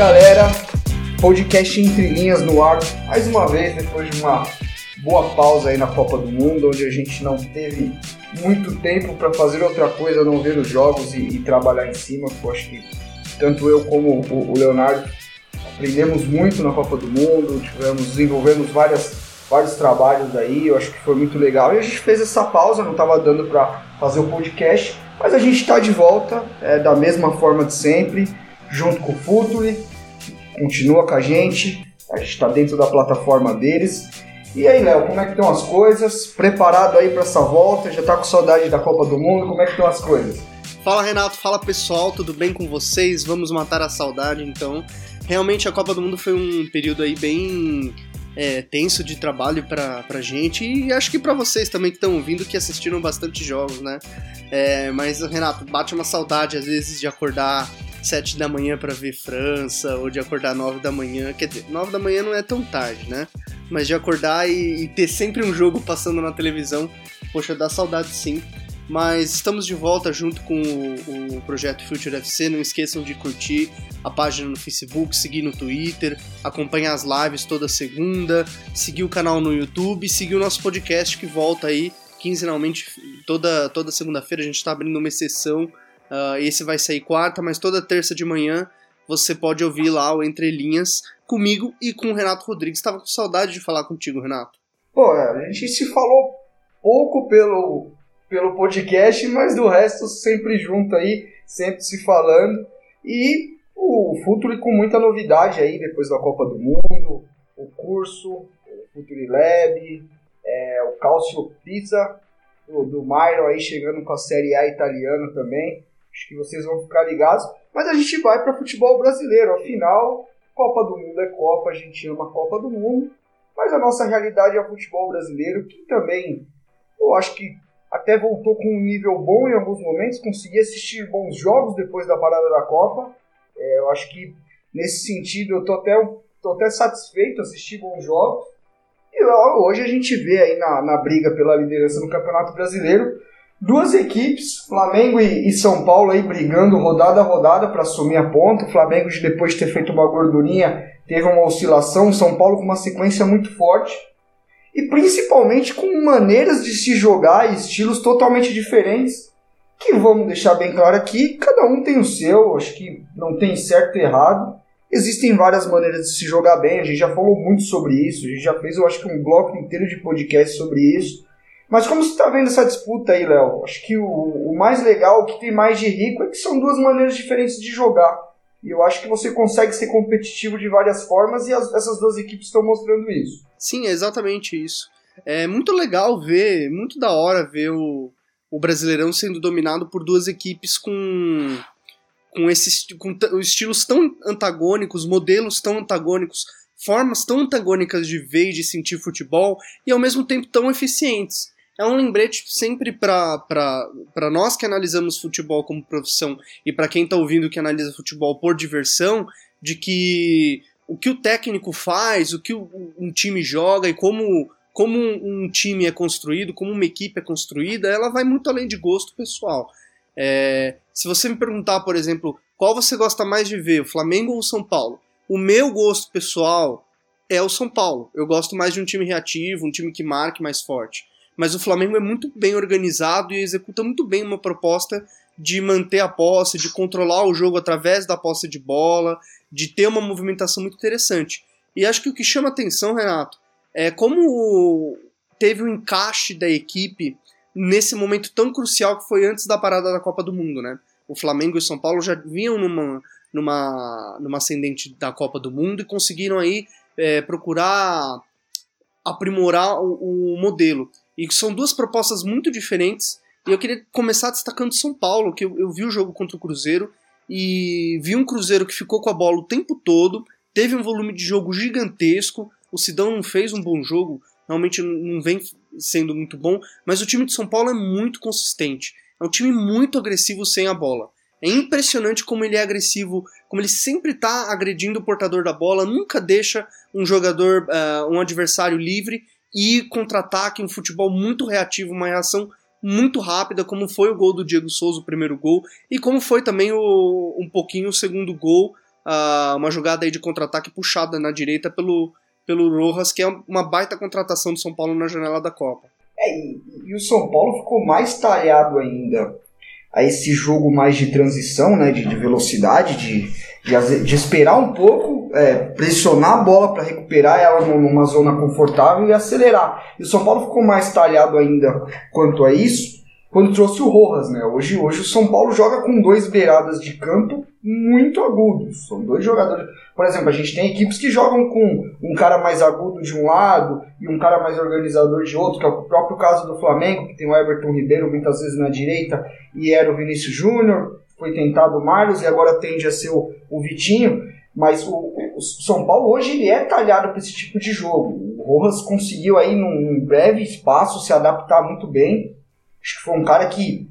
Galera, podcast Entre Linhas no ar, mais uma vez depois de uma boa pausa aí na Copa do Mundo, onde a gente não teve muito tempo para fazer outra coisa, não ver os jogos e, e trabalhar em cima. Eu acho que tanto eu como o, o Leonardo aprendemos muito na Copa do Mundo, tivemos desenvolvemos várias, vários trabalhos aí, eu acho que foi muito legal. E a gente fez essa pausa, não estava dando para fazer o podcast, mas a gente está de volta, é, da mesma forma de sempre, junto com o Futuri, continua com a gente, a gente está dentro da plataforma deles. E aí, Léo, como é que estão as coisas? Preparado aí para essa volta? Já tá com saudade da Copa do Mundo? Como é que estão as coisas? Fala Renato, fala pessoal, tudo bem com vocês? Vamos matar a saudade então. Realmente a Copa do Mundo foi um período aí bem é, tenso de trabalho pra, pra gente e acho que pra vocês também que estão ouvindo que assistiram bastante jogos, né? É, mas Renato, bate uma saudade às vezes de acordar sete da manhã pra ver França ou de acordar nove da manhã, quer dizer, nove da manhã não é tão tarde, né? Mas de acordar e, e ter sempre um jogo passando na televisão, poxa, dá saudade sim. Mas estamos de volta junto com o, o projeto Future FC. Não esqueçam de curtir a página no Facebook, seguir no Twitter, acompanhar as lives toda segunda, seguir o canal no YouTube, seguir o nosso podcast que volta aí quinzenalmente toda, toda segunda-feira. A gente está abrindo uma exceção. Uh, esse vai sair quarta, mas toda terça de manhã você pode ouvir lá o Entre Linhas comigo e com o Renato Rodrigues. Estava com saudade de falar contigo, Renato. Pô, a gente se falou pouco pelo, pelo podcast, mas do resto sempre junto aí, sempre se falando. E o Futuri com muita novidade aí depois da Copa do Mundo, o curso, o Futuri Lab, é, o Calcio Pizza do, do Mairo aí chegando com a Série A italiana também. Acho que vocês vão ficar ligados. Mas a gente vai para futebol brasileiro. Afinal, Copa do Mundo é Copa, a gente ama a Copa do Mundo. Mas a nossa realidade é o futebol brasileiro, que também eu acho que até voltou com um nível bom em alguns momentos. Consegui assistir bons jogos depois da parada da Copa. É, eu acho que nesse sentido eu tô até, tô até satisfeito assistir bons jogos. E hoje a gente vê aí na, na briga pela liderança no Campeonato Brasileiro duas equipes, Flamengo e, São Paulo aí brigando rodada a rodada para assumir a ponta. O Flamengo depois de ter feito uma gordurinha teve uma oscilação, o São Paulo com uma sequência muito forte e principalmente com maneiras de se jogar e estilos totalmente diferentes. Que vamos deixar bem claro aqui, cada um tem o seu, acho que não tem certo e errado. Existem várias maneiras de se jogar bem, a gente já falou muito sobre isso, a gente já fez, eu acho que um bloco inteiro de podcast sobre isso. Mas como você está vendo essa disputa aí, Léo? Acho que o, o mais legal, o que tem mais de rico, é que são duas maneiras diferentes de jogar. E eu acho que você consegue ser competitivo de várias formas e as- essas duas equipes estão mostrando isso. Sim, é exatamente isso. É muito legal ver, muito da hora ver o, o Brasileirão sendo dominado por duas equipes com com esses com estilos tão antagônicos, modelos tão antagônicos, formas tão antagônicas de ver e de sentir futebol e ao mesmo tempo tão eficientes. É um lembrete sempre para nós que analisamos futebol como profissão e para quem está ouvindo que analisa futebol por diversão, de que o que o técnico faz, o que um time joga e como, como um um time é construído, como uma equipe é construída, ela vai muito além de gosto pessoal. É, se você me perguntar, por exemplo, qual você gosta mais de ver, o Flamengo ou o São Paulo? O meu gosto pessoal é o São Paulo. Eu gosto mais de um time reativo, um time que marque mais forte. Mas o Flamengo é muito bem organizado e executa muito bem uma proposta de manter a posse, de controlar o jogo através da posse de bola, de ter uma movimentação muito interessante. E acho que o que chama atenção, Renato, é como teve o encaixe da equipe nesse momento tão crucial que foi antes da parada da Copa do Mundo, né? O Flamengo e o São Paulo já vinham numa, numa, numa ascendente da Copa do Mundo e conseguiram aí é, procurar aprimorar o, o modelo. E são duas propostas muito diferentes E eu queria começar destacando São Paulo, que eu, eu vi o jogo contra o Cruzeiro e vi um Cruzeiro que ficou com a bola o tempo todo, teve um volume de jogo gigantesco. O Sidão não fez um bom jogo, realmente não vem sendo muito bom, mas o time de São Paulo é muito consistente. É um time muito agressivo sem a bola. É impressionante como ele é agressivo, como ele sempre está agredindo o portador da bola, nunca deixa um jogador, uh, um adversário livre e contra-ataque, um futebol muito reativo, uma reação muito rápida, como foi o gol do Diego Souza, o primeiro gol, e como foi também o, um pouquinho o segundo gol, uh, uma jogada aí de contra-ataque puxada na direita pelo, pelo Rojas, que é uma baita contratação do São Paulo na janela da Copa. É, e, e o São Paulo ficou mais talhado ainda a esse jogo mais de transição, né, de, de velocidade, de, de, de, esperar um pouco, é, pressionar a bola para recuperar ela numa zona confortável e acelerar. E o São Paulo ficou mais talhado ainda quanto a isso quando trouxe o Rojas, né? Hoje, hoje o São Paulo joga com dois beiradas de campo muito agudos. São dois jogadores. Por exemplo, a gente tem equipes que jogam com um cara mais agudo de um lado e um cara mais organizador de outro, que é o próprio caso do Flamengo, que tem o Everton Ribeiro muitas vezes na direita e era o Vinícius Júnior. Foi tentado o Marlos e agora tende a ser o, o Vitinho. Mas o, o, São Paulo hoje ele é talhado para esse tipo de jogo. O Rojas conseguiu aí num, breve espaço se adaptar muito bem Acho que foi um cara que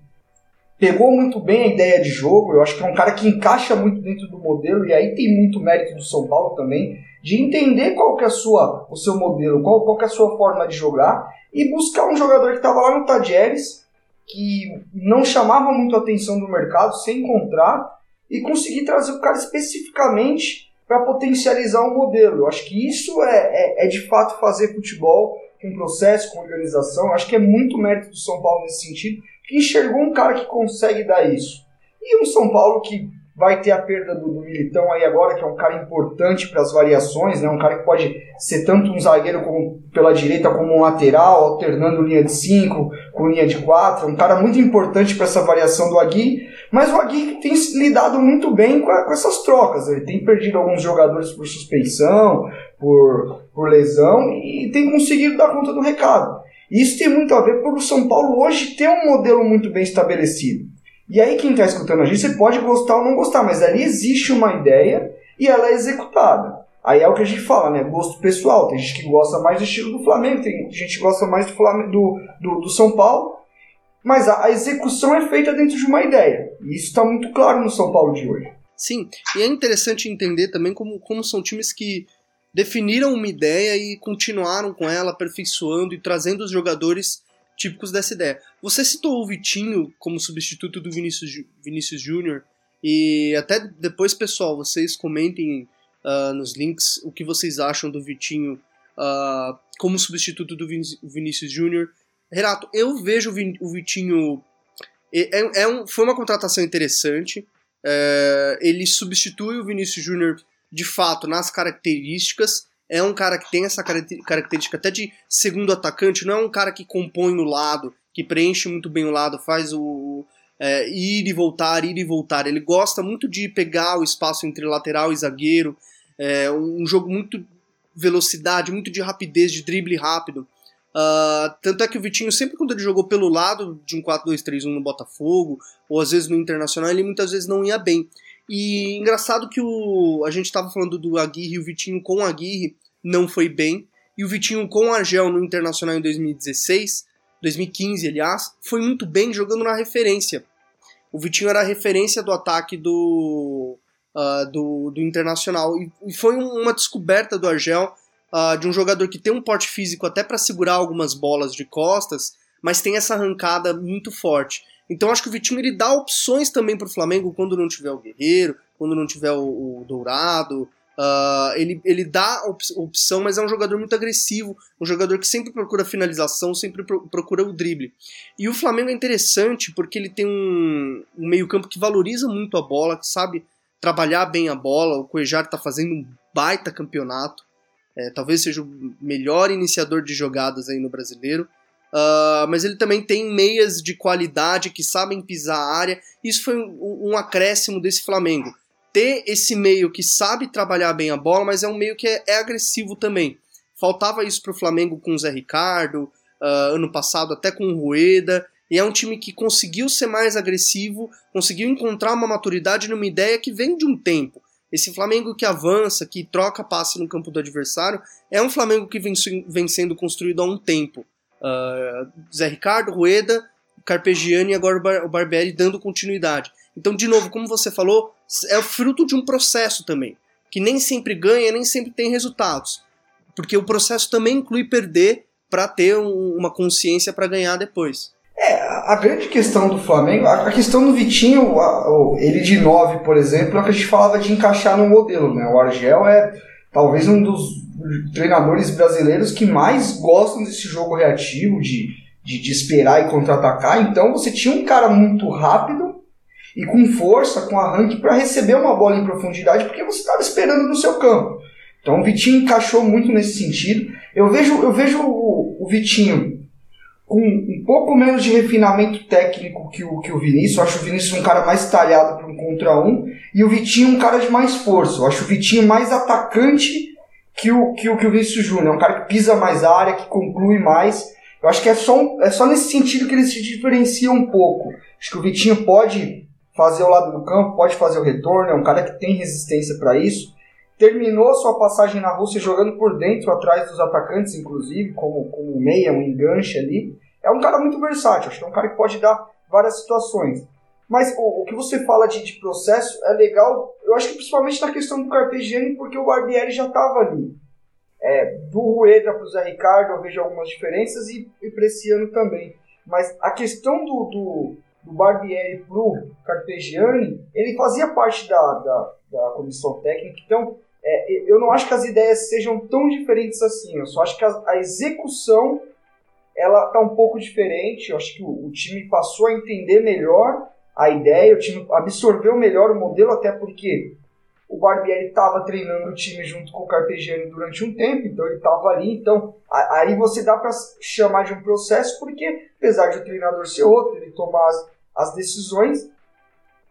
pegou muito bem a ideia de jogo. Eu acho que é um cara que encaixa muito dentro do modelo e aí tem muito mérito do São Paulo também de entender qual que é a sua, o seu modelo, qual, qual que é a sua forma de jogar e buscar um jogador que estava lá no Tadieres que não chamava muito a atenção do mercado, sem encontrar e conseguir trazer o cara especificamente para potencializar o modelo. Eu acho que isso é, é, é de fato fazer futebol com processo, com organização. Acho que é muito mérito do São Paulo nesse sentido, que enxergou um cara que consegue dar isso. E um São Paulo que vai ter a perda do, do Militão aí agora, que é um cara importante para as variações, né? um cara que pode ser tanto um zagueiro como, pela direita como um lateral, alternando linha de 5 com linha de 4, um cara muito importante para essa variação do Agui, mas o Agui tem lidado muito bem com, a, com essas trocas, ele tem perdido alguns jogadores por suspensão, por, por lesão, e tem conseguido dar conta do recado. Isso tem muito a ver por o São Paulo hoje ter um modelo muito bem estabelecido. E aí quem está escutando a gente, você pode gostar ou não gostar, mas ali existe uma ideia e ela é executada. Aí é o que a gente fala, né? Gosto pessoal. Tem gente que gosta mais do estilo do Flamengo, tem gente que gosta mais do, Flamengo, do, do, do São Paulo. Mas a, a, execução é feita dentro de uma ideia. E isso está muito claro no São Paulo de hoje. Sim, e é interessante entender também como, como são times que definiram uma ideia e continuaram com ela, aperfeiçoando e trazendo os jogadores típicos dessa ideia. Você citou o Vitinho como substituto do Vinícius, Vinícius Júnior, e até depois, pessoal, vocês comentem uh, nos links o que vocês acham do Vitinho uh, como substituto do Vin Vinícius Júnior. Renato, eu vejo o Vitinho. É, é, um, foi uma contratação interessante. É, ele substitui o Vinícius Júnior de fato nas características, é um cara que tem essa característica até de segundo atacante, não é um cara que compõe no lado, que preenche muito bem o lado, faz o é, ir e voltar, ir e voltar. Ele gosta muito de pegar o espaço entre lateral e zagueiro, é um jogo muito velocidade, muito de rapidez, de drible rápido. Uh, tanto é que o Vitinho, sempre quando ele jogou pelo lado de um 4-2-3-1 no Botafogo, ou às vezes no Internacional, ele muitas vezes não ia bem. E engraçado que o, a gente estava falando do Aguirre o Vitinho com o Aguirre não foi bem. E o Vitinho com o Argel no Internacional em 2016, 2015, aliás, foi muito bem jogando na referência. O Vitinho era a referência do ataque do, uh, do, do, Internacional. E, e foi uma descoberta do Argel uh, de um jogador que tem um porte físico até para segurar algumas bolas de costas, mas tem essa arrancada muito forte. Então acho que o Vitinho ele dá opções também para o Flamengo quando não tiver o Guerreiro, quando não tiver o, o Dourado. Uh, ele, ele dá opção, mas é um jogador muito agressivo, um jogador que sempre procura finalização, sempre pro, procura o drible. E o Flamengo é interessante porque ele tem um, um meio-campo que valoriza muito a bola, que sabe trabalhar bem a bola. O Cuejar está fazendo um baita campeonato. É, talvez seja o melhor iniciador de jogadas aí no brasileiro. Uh, mas ele também tem meias de qualidade que sabem pisar a área. Isso foi um, um, acréscimo desse Flamengo. Ter esse meio que sabe trabalhar bem a bola, mas é um meio que é, é agressivo também. Faltava isso para o Flamengo com o Zé Ricardo, uh, ano passado até com o Rueda, E é um time que conseguiu ser mais agressivo, conseguiu encontrar uma maturidade numa ideia que vem de um tempo. Esse Flamengo que avança, que troca passe no campo do adversário, é um Flamengo que vem, vem sendo construído há um tempo. Uh, Zé Ricardo, Rueda, Carpegiani e agora o, Bar o Barbieri dando continuidade. Então, de novo, como você falou, é fruto de um processo também, que nem sempre ganha, nem sempre tem resultados. Porque o processo também inclui perder para ter um, uma consciência para ganhar depois. É, a grande questão do Flamengo, a questão do Vitinho, ele de 9, por exemplo, é o que a gente falava de encaixar no modelo, né? O Argel é talvez um dos treinadores brasileiros que mais gostam desse jogo reativo, de, de, de esperar e contra-atacar. Então você tinha um cara muito rápido e com força, com arranque para receber uma bola em profundidade, porque você estava esperando no seu campo. Então o Vitinho encaixou muito nesse sentido. Eu vejo, eu vejo o, o Vitinho com um pouco menos de refinamento técnico que o, que o Vinícius. Eu acho o Vinícius um cara mais talhado para um contra um. E o Vitinho um cara de mais força. Eu acho o Vitinho mais atacante que o, que o, que o Vinícius Júnior. É um cara que pisa mais área, que conclui mais. Eu acho que é só, um, é só nesse sentido que eles se diferenciam um pouco. Acho que o Vitinho pode fazer o lado do campo, pode fazer o retorno, é um cara que tem resistência para isso terminou sua passagem na Rússia jogando por dentro, atrás dos atacantes, inclusive, como, como meia, um enganche ali. É um cara muito versátil, acho que é um cara que pode dar várias situações. Mas o, o que você fala de, de, processo é legal, eu acho que principalmente na questão do Carpegiani, porque o Barbieri já estava ali. É, do Rueda para o Zé Ricardo eu vejo algumas diferenças e, e para esse ano também. Mas a questão do, do, do Barbieri para o Carpegiani, ele fazia parte da, da, da comissão técnica, então é, eu não acho que as ideias sejam tão diferentes assim. Eu só acho que a, a execução ela está um pouco diferente. Eu acho que o, o, time passou a entender melhor a ideia, o time absorveu melhor o modelo, até porque o Barbieri estava treinando o time junto com o Carpegiani durante um tempo, então ele estava ali. Então aí você dá para chamar de um processo, porque apesar de o treinador ser outro, ele tomar as, as decisões,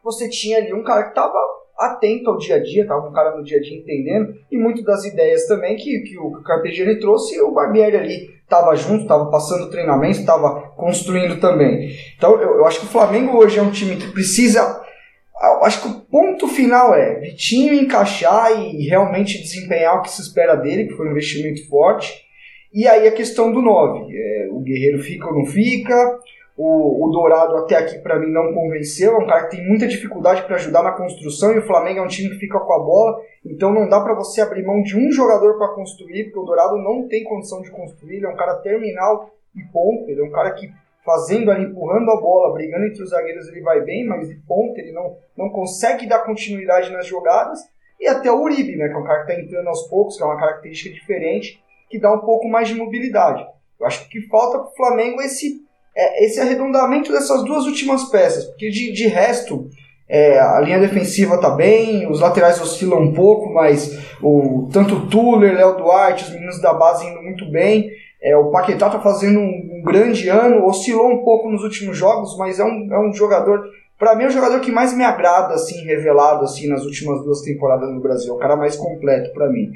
você tinha ali um cara que estava atento ao dia a dia, tava um cara no dia a dia entendendo, e muito das ideias também que, que o Carpegiani trouxe, o Barbieri ali estava junto, estava passando treinamento, estava construindo também. Então eu, eu, acho que o Flamengo hoje é um time que precisa. Acho que o ponto final é Vitinho encaixar e realmente desempenhar o que se espera dele, que foi um investimento forte. E aí a questão do 9. É, o Guerreiro fica ou não fica? O, o Dourado até aqui para mim não convenceu, é um cara que tem muita dificuldade para ajudar na construção e o Flamengo é um time que fica com a bola, então não dá para você abrir mão de um jogador para construir, porque o Dourado não tem condição de construir, ele é um cara terminal e ponta, ele é um cara que fazendo ali, empurrando a bola, brigando entre os zagueiros ele vai bem, mas de ponta ele não, não consegue dar continuidade nas jogadas. E até o Uribe, né, que é um cara que está entrando aos poucos, que é uma característica diferente, que dá um pouco mais de mobilidade. Eu acho que o que falta para o Flamengo é esse é esse arredondamento dessas duas últimas peças, porque de, de resto é, a linha defensiva tá bem, os laterais oscilam um pouco, mas o, tanto o Tuller, Léo Duarte, os meninos da base indo muito bem. É, o Paquetá tá fazendo um, um, grande ano, oscilou um pouco nos últimos jogos, mas é um, é um jogador, para mim é o jogador que mais me agrada, assim, revelado assim nas últimas duas temporadas no Brasil, é o cara mais completo para mim.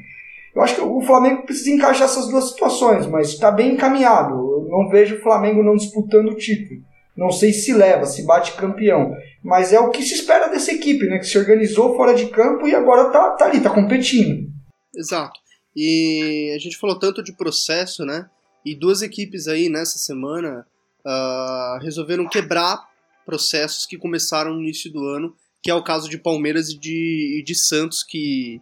Eu acho que o Flamengo precisa encaixar essas duas situações, mas está bem encaminhado. Eu não vejo o Flamengo não disputando o título. Não sei se leva, se bate campeão. Mas é o que se espera dessa equipe, né? Que se organizou fora de campo e agora tá, tá ali, tá competindo. Exato. E a gente falou tanto de processo, né? E duas equipes aí nessa semana uh, resolveram quebrar processos que começaram no início do ano, que é o caso de Palmeiras e de, e de Santos, que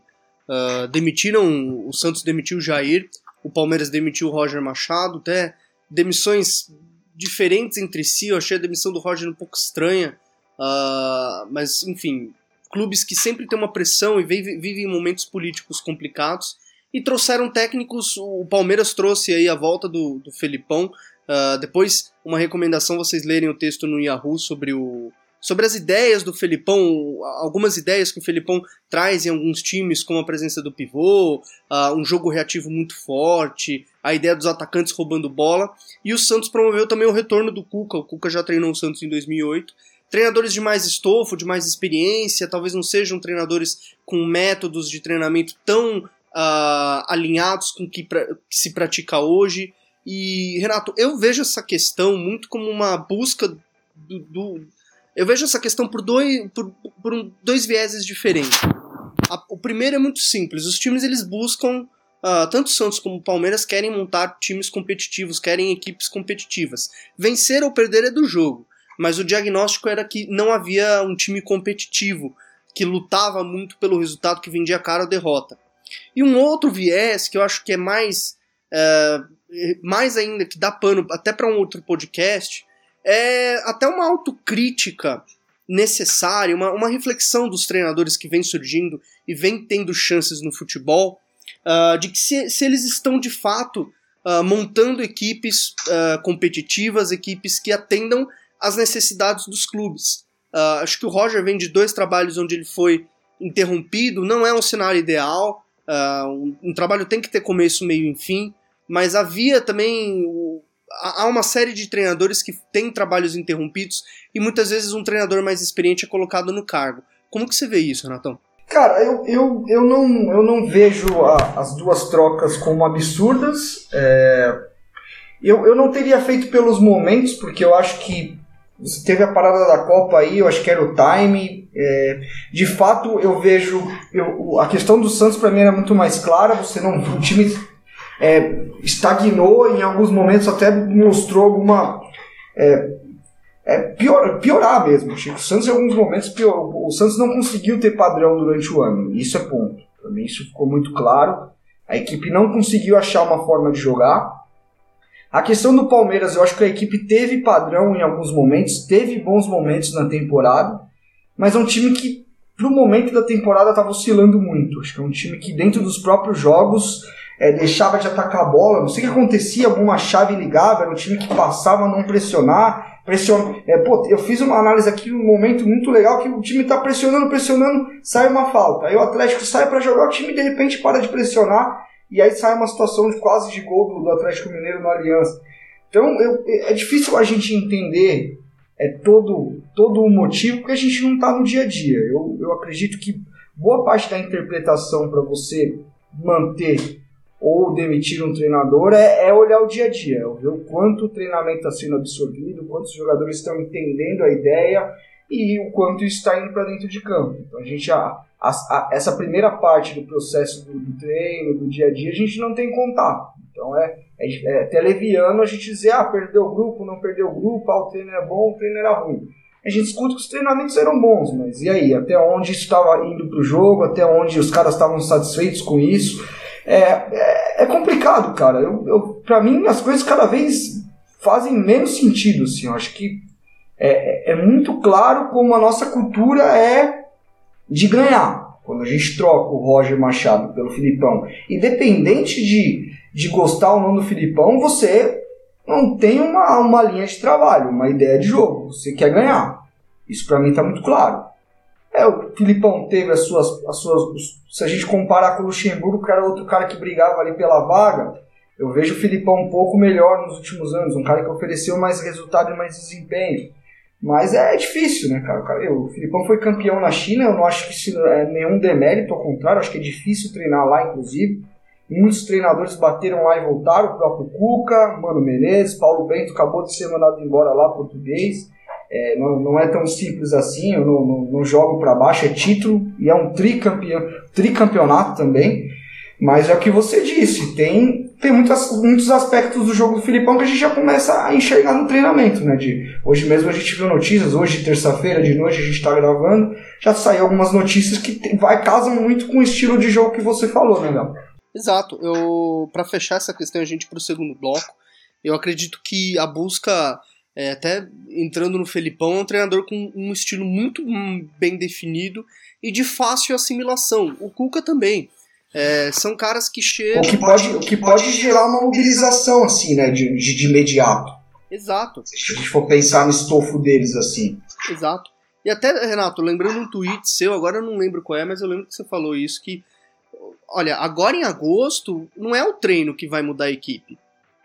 Uh, demitiram, o Santos demitiu o Jair, o Palmeiras demitiu o Roger Machado, até demissões diferentes entre si. Eu achei a demissão do Roger um pouco estranha, uh, mas enfim, clubes que sempre têm uma pressão e vivem, vivem momentos políticos complicados e trouxeram técnicos. O Palmeiras trouxe aí a volta do, do Felipão. Uh, depois, uma recomendação vocês lerem o texto no Yahoo sobre o, sobre as ideias do Felipão, algumas ideias que o Felipão traz em alguns times, como a presença do pivô, uh, um jogo reativo muito forte, a ideia dos atacantes roubando bola. E o Santos promoveu também o retorno do Cuca. O Cuca já treinou o Santos em 2008. Treinadores de mais estofo, de mais experiência, talvez não sejam treinadores com métodos de treinamento tão uh, alinhados com o que, que se pratica hoje. E, Renato, eu vejo essa questão muito como uma busca do. do eu vejo essa questão por dois, por, por um, dois vieses diferentes. A, o primeiro é muito simples: os times eles buscam. Uh, tanto Santos como Palmeiras querem montar times competitivos, querem equipes competitivas. Vencer ou perder é do jogo, mas o diagnóstico era que não havia um time competitivo que lutava muito pelo resultado que vendia cara ou derrota. E um outro viés que eu acho que é mais uh, mais ainda, que dá pano até para um outro podcast, é até uma autocrítica necessária, uma, uma reflexão dos treinadores que vem surgindo e vem tendo chances no futebol, uh, de que se, se, eles estão de fato uh, montando equipes uh, competitivas, equipes que atendam às necessidades dos clubes. acho que o Roger vem de dois trabalhos onde ele foi interrompido, não é um cenário ideal, um, um trabalho tem que ter começo, meio e fim, mas havia também há uma série de treinadores que têm trabalhos interrompidos e muitas vezes um treinador mais experiente é colocado no cargo. Como que você vê isso, Renatão? Cara, eu, eu, eu, não, eu não vejo a, as duas trocas como absurdas. É, eu, eu não teria feito pelos momentos, porque eu acho que teve a parada da Copa aí, eu acho que era o time. É, de fato, eu vejo. Eu, a questão do Santos para mim era muito mais clara. Você não. O time é, estagnou, em alguns momentos até mostrou alguma. É, é pior, piorar mesmo. Chico. O Santos, em alguns momentos, o Santos não conseguiu ter padrão durante o ano. Isso é ponto. Para mim, isso ficou muito claro. A equipe não conseguiu achar uma forma de jogar. A questão do Palmeiras, eu acho que a equipe teve padrão em alguns momentos, teve bons momentos na temporada, mas é um time que, pro momento da temporada, estava oscilando muito. Acho que é um time que, dentro dos próprios jogos, é, deixava de atacar a bola, não sei o que acontecia, alguma chave ligava, era um time que passava a não pressionar, pressiona. É, pô, eu fiz uma análise aqui um momento muito legal que o time está pressionando, pressionando, sai uma falta. Aí o Atlético sai para jogar, o time de repente para de pressionar e aí sai uma situação de quase de gol do, do Atlético Mineiro no Aliança. Então eu, é difícil a gente entender é, todo, todo o motivo porque a gente não está no dia a dia. Eu, eu acredito que boa parte da interpretação para você manter ou demitir um treinador é, é, olhar o dia a dia, é ver o quanto o treinamento está sendo absorvido, quantos jogadores estão entendendo a ideia e o quanto está indo para dentro de campo. Então a gente a, a, a, essa primeira parte do processo do, do, treino, do dia a dia, a gente não tem contato. Então é, é, é até leviano a gente dizer, ah, perdeu o grupo, não perdeu o grupo, ah, o treino é bom, o treino era ruim. A gente escuta que os treinamentos eram bons, mas e aí? Até onde isso estava indo para o jogo? Até onde os caras estavam satisfeitos com isso? É, é, é complicado, cara. Eu, eu, pra mim, as coisas cada vez fazem menos sentido. Assim. Eu acho que é, é, é muito claro como a nossa cultura é de ganhar. Quando a gente troca o Roger Machado pelo Filipão, independente de, de gostar ou não do Filipão, você não tem uma, uma linha de trabalho, uma ideia de jogo. Você quer ganhar. Isso para mim está muito claro. É, o Filipão teve as suas, as suas. Se a gente comparar com o Luxemburgo, que era outro cara que brigava ali pela vaga, eu vejo o Filipão um pouco melhor nos últimos anos, um cara que ofereceu mais resultado e mais desempenho. Mas é difícil, né, cara? O, Filipão foi campeão na China, eu não acho que isso é nenhum demérito, ao contrário, acho que é difícil treinar lá, inclusive. Muitos treinadores bateram lá e voltaram, o próprio Cuca, Mano Menezes, Paulo Bento acabou de ser mandado embora lá, português. É, não, não, é tão simples assim, eu não, não, não jogo para baixo, é título e é um tricampeão, tricampeonato também. Mas é o que você disse, tem, tem muitas, muitos aspectos do jogo do Filipão que a gente já começa a enxergar no treinamento, né? De, hoje mesmo a gente viu notícias, hoje, terça-feira, de noite, a gente está gravando, já saiu algumas notícias que tem, vai, casam muito com o estilo de jogo que você falou, né, Léo? Exato. Eu, para fechar essa questão, a gente para o segundo bloco, eu acredito que a busca é, até entrando no Felipão, é um treinador com um estilo muito bem definido e de fácil assimilação. O Cuca também. É, são caras que chegam. O que pode, o que pode gerar uma mobilização, assim, né? De, de, de imediato. Exato. Se a gente for pensar no estofo deles, assim. Exato. E até, Renato, lembrando um tweet seu, agora eu não lembro qual é, mas eu lembro que você falou isso, que, olha, agora em agosto, não é o treino que vai mudar a equipe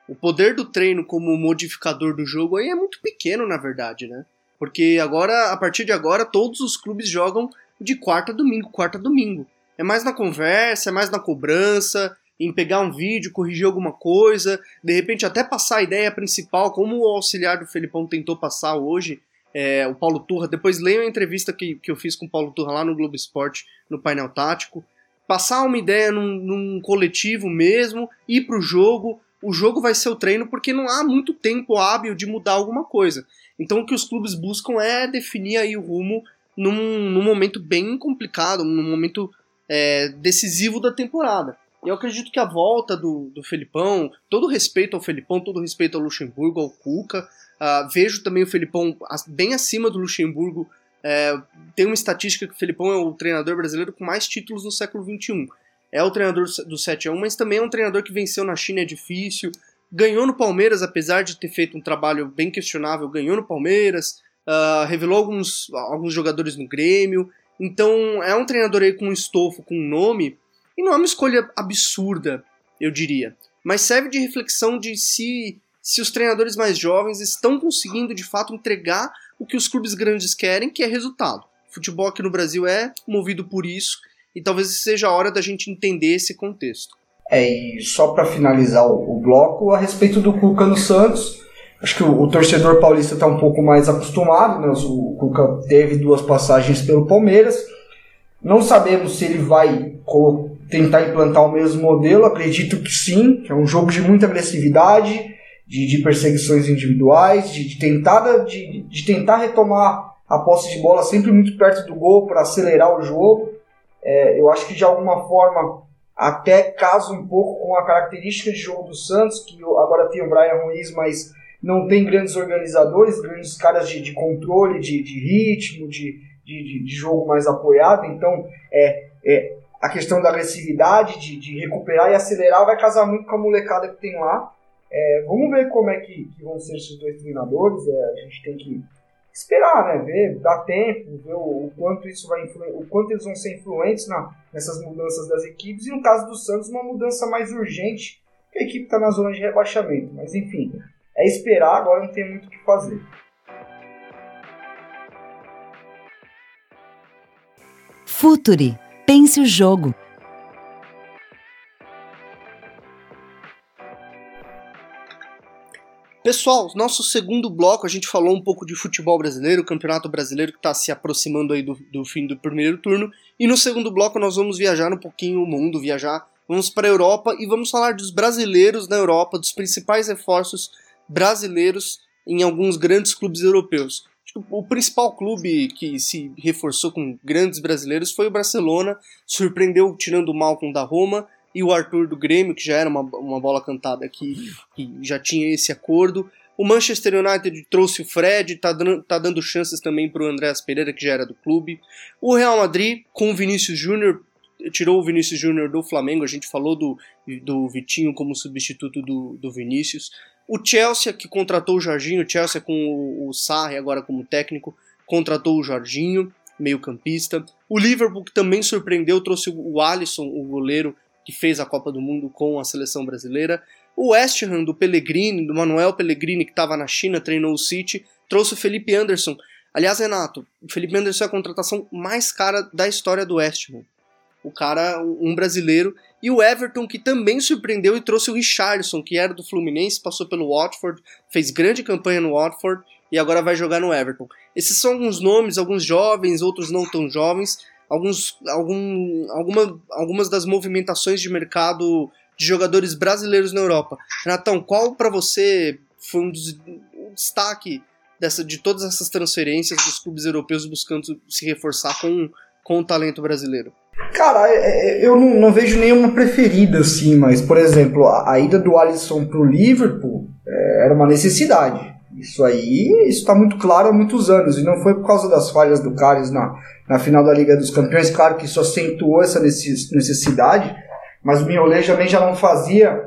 o poder do treino como modificador do jogo aí é muito pequeno, na verdade, né? Porque agora, a partir de agora, todos os clubes jogam de quarta a domingo, quarta a domingo. É mais na conversa, é mais na cobrança, em pegar um vídeo, corrigir alguma coisa, de repente até passar a ideia principal, como o auxiliar do Felipão tentou passar hoje, é, o Paulo Turra. Depois leiam a entrevista que, que eu fiz com o Paulo Turra lá no Globo Esporte, no painel tático. Passar uma ideia num, num coletivo mesmo, ir pro jogo. O jogo vai ser o treino porque não há muito tempo hábil de mudar alguma coisa. Então o que os clubes buscam é definir aí o rumo num, num momento bem complicado, num momento é, decisivo da temporada. Eu acredito que a volta do, do Felipão, todo respeito ao Felipão, todo respeito ao Luxemburgo, ao Cuca, uh, vejo também o Felipão bem acima do Luxemburgo. É, tem uma estatística que o Felipão é o treinador brasileiro com mais títulos no século XXI. É o treinador do 7 a 1 mas também é um treinador que venceu na China, é difícil. Ganhou no Palmeiras, apesar de ter feito um trabalho bem questionável, ganhou no Palmeiras. Uh, revelou alguns, alguns jogadores no Grêmio. Então é um treinador aí com um estofo, com um nome e não é uma escolha absurda, eu diria. Mas serve de reflexão de se, se os treinadores mais jovens estão conseguindo de fato entregar o que os clubes grandes querem, que é resultado. O futebol aqui no Brasil é movido por isso e talvez seja a hora da gente entender esse contexto. É, e só para finalizar o, o, bloco, a respeito do Cuca no Santos, acho que o, o torcedor paulista está um pouco mais acostumado, né? o Cuca teve duas passagens pelo Palmeiras, não sabemos se ele vai tentar implantar o mesmo modelo, acredito que sim, que é um jogo de muita agressividade, de, de perseguições individuais, de, de, tentada, de, de tentar retomar a posse de bola sempre muito perto do gol para acelerar o jogo. É, eu acho que de alguma forma até casa um pouco com a característica de jogo do Santos, que agora tem o Brian Ruiz, mas não tem grandes organizadores, grandes caras de, de controle, de, de ritmo, de, de, de, jogo mais apoiado. Então, é, é, a questão da agressividade, de, de recuperar e acelerar, vai casar muito com a molecada que tem lá. É, vamos ver como é que, que, vão ser esses dois treinadores. É, a gente tem que esperar, né? Ver, dar tempo, ver o, o quanto isso vai o quanto eles vão ser influentes na, nessas mudanças das equipes. E no caso do Santos, uma mudança mais urgente, que a equipe está na zona de rebaixamento. Mas enfim, é esperar, agora não tem muito o que fazer. Futuri Pense o jogo. Pessoal, nosso segundo bloco a gente falou um pouco de futebol brasileiro, campeonato brasileiro que está se aproximando aí do, do, fim do primeiro turno. E no segundo bloco nós vamos viajar um pouquinho o mundo, viajar, vamos para a Europa e vamos falar dos brasileiros na Europa, dos principais reforços brasileiros em alguns grandes clubes europeus o principal clube que se reforçou com grandes brasileiros foi o Barcelona, surpreendeu tirando o Malcom da Roma e o Arthur do Grêmio, que já era uma, uma bola cantada que, que já tinha esse acordo. O Manchester United trouxe o Fred, tá dando, tá dando chances também para o Andréas Pereira, que já era do clube. O Real Madrid, com o Vinícius Júnior, tirou o Vinícius Júnior do Flamengo, a gente falou do, do Vitinho como substituto do, do Vinícius. O Chelsea, que contratou o Jorginho, o Chelsea com o, o Sarri agora como técnico, contratou o Jorginho, meio-campista. O Liverpool, que também surpreendeu, trouxe o Alisson, o goleiro que fez a Copa do Mundo com a seleção brasileira. O West Ham, do Pellegrini, do Manuel Pellegrini, que estava na China, treinou o City, trouxe o Felipe Anderson. Aliás, Renato, o Felipe Anderson é a contratação mais cara da história do West Ham o cara, um brasileiro, e o Everton, que também surpreendeu e trouxe o Richardson, que era do Fluminense, passou pelo Watford, fez grande campanha no Watford e agora vai jogar no Everton. Esses são alguns nomes, alguns jovens, outros não tão jovens, alguns, algum, alguma, algumas das movimentações de mercado de jogadores brasileiros na Europa. Renatão, qual para você foi um, dos, um destaque dessa, de todas essas transferências dos clubes europeus buscando se reforçar com, com o talento brasileiro? Cara, é, é, eu não, vejo nenhuma preferida, assim, mas, por exemplo, a, a ida do Alisson pro Liverpool é, era uma necessidade. Isso aí, isso está muito claro há muitos anos, e não foi por causa das falhas do Carlos na, na final da Liga dos Campeões, claro que isso acentuou essa necessidade, mas o Mignolet também já não fazia,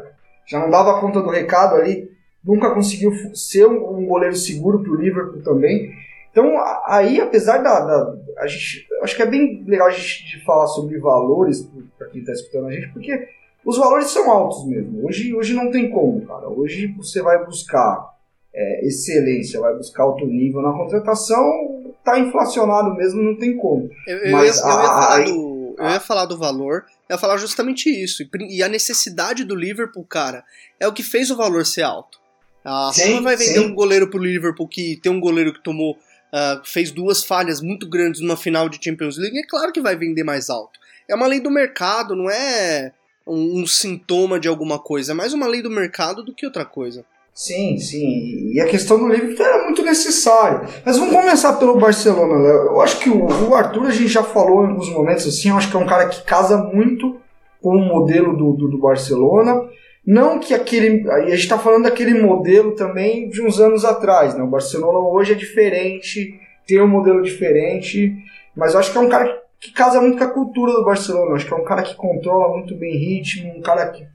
já não dava conta do recado ali, nunca conseguiu ser um, um goleiro seguro para o Liverpool também, então, aí, apesar da. da a gente, acho que é bem legal a gente falar sobre valores para quem está escutando a gente, porque os valores são altos mesmo. Hoje, hoje não tem como, cara. Hoje você vai buscar é, excelência, vai buscar alto nível na contratação, tá inflacionado mesmo, não tem como. Eu, eu, Mas, ia, eu, ia, falar do, eu ia falar do valor, eu ia falar justamente isso. E a necessidade do Liverpool, cara, é o que fez o valor ser alto. A Sim, Roma vai vender sim. um goleiro pro Liverpool que tem um goleiro que tomou. ah, fez duas falhas muito grandes numa final de Champions League, é claro que vai vender mais alto. É uma lei do mercado, não é um, um sintoma de alguma coisa, é mais uma lei do mercado do que outra coisa. Sim, sim. E a questão do Liverpool era muito necessária. Mas vamos começar pelo Barcelona, Léo. Eu acho que o, Arthur, a gente já falou em alguns momentos assim, eu acho que é um cara que casa muito com o modelo do, do, do Barcelona. Não que aquele. A gente está falando daquele modelo também de uns anos atrás, né? O Barcelona hoje é diferente, tem um modelo diferente, mas eu acho que é um cara que, que casa muito com a cultura do Barcelona. Eu acho que é um cara que controla muito bem ritmo, um cara que